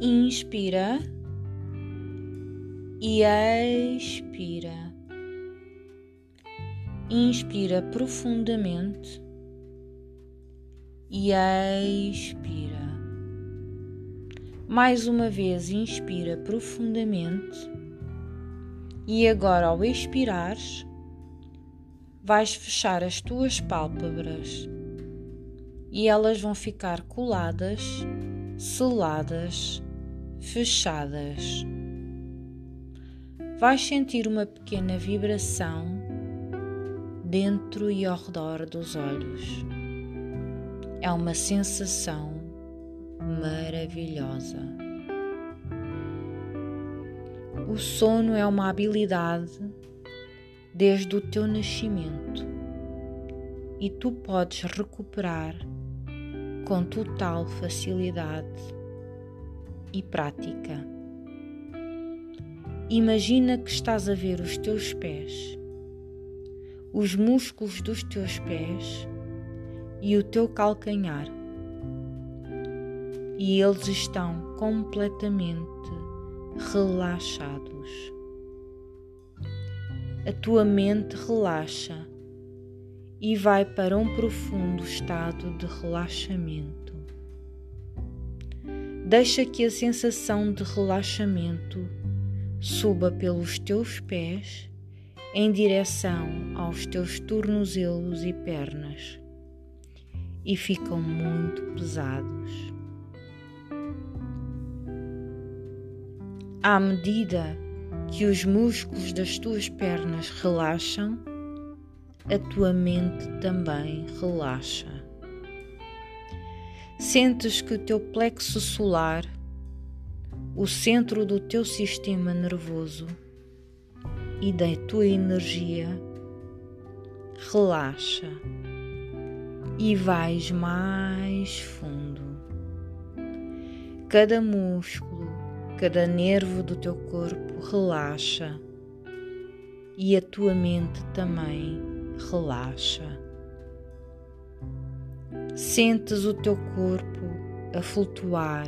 inspira e expira. Inspira profundamente e expira. Mais uma vez, inspira profundamente e agora, ao expirares, vais fechar as tuas pálpebras e elas vão ficar coladas, seladas, fechadas. Vais sentir uma pequena vibração dentro e ao redor dos olhos. É uma sensação maravilhosa. O sono é uma habilidade desde o teu nascimento e tu podes recuperar com total facilidade e prática. Imagina que estás a ver os teus pés, os músculos dos teus pés e o teu calcanhar, e eles estão completamente relaxados a tua mente relaxa e vai para um profundo estado de relaxamento. Deixa que a sensação de relaxamento suba pelos teus pés em direção aos teus tornozelos e pernas e ficam muito pesados. À medida que os músculos das tuas pernas relaxam, a tua mente também relaxa. Sentes que o teu plexo solar, o centro do teu sistema nervoso e da tua energia, relaxa e vais mais fundo. Cada músculo, cada nervo do teu corpo relaxa e a tua mente também relaxa. Sentes o teu corpo a flutuar,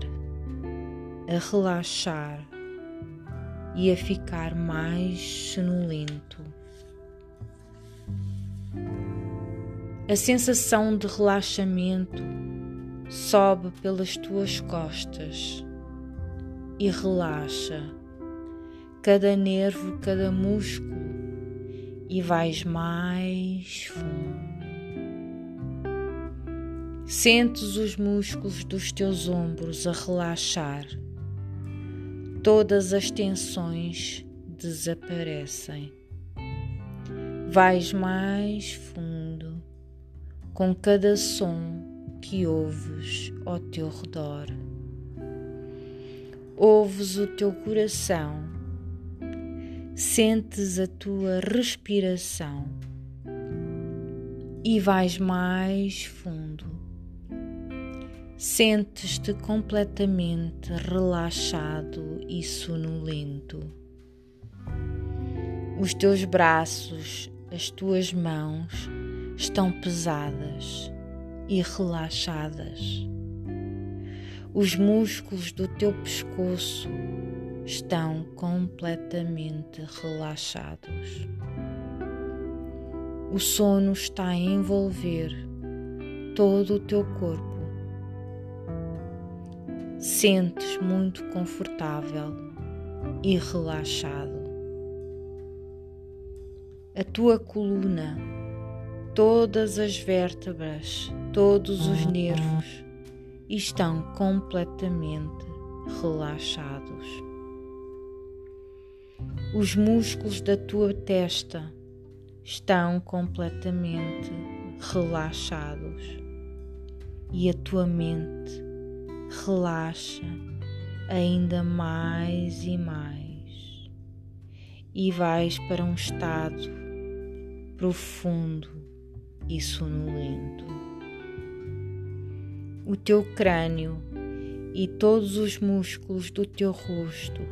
a relaxar e a ficar mais sonolento. A sensação de relaxamento sobe pelas tuas costas e relaxa cada nervo, cada músculo e vais mais fundo. Sentes os músculos dos teus ombros a relaxar, todas as tensões desaparecem. Vais mais fundo com cada som que ouves ao teu redor ouves o teu coração, sentes a tua respiração e vais mais fundo. Sentes-te completamente relaxado e sonolento. Os teus braços, as tuas mãos estão pesadas e relaxadas os músculos do teu pescoço estão completamente relaxados. O sono está a envolver todo o teu corpo. Sentes muito confortável e relaxado. A tua coluna, todas as vértebras, todos os nervos estão completamente relaxados. Os músculos da tua testa estão completamente relaxados e a tua mente relaxa ainda mais e mais e vais para um estado profundo e sonolento o teu crânio e todos os músculos do teu rosto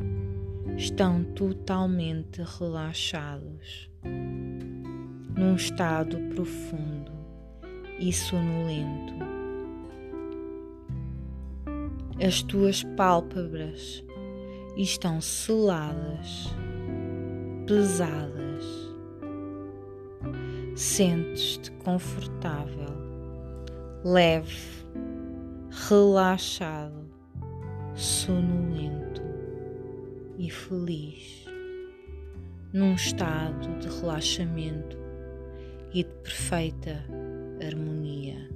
estão totalmente relaxados, num estado profundo e sonolento. As tuas pálpebras estão seladas, pesadas. Sentes-te confortável, leve, relaxado, sonolento e feliz, num estado de relaxamento e de perfeita harmonia.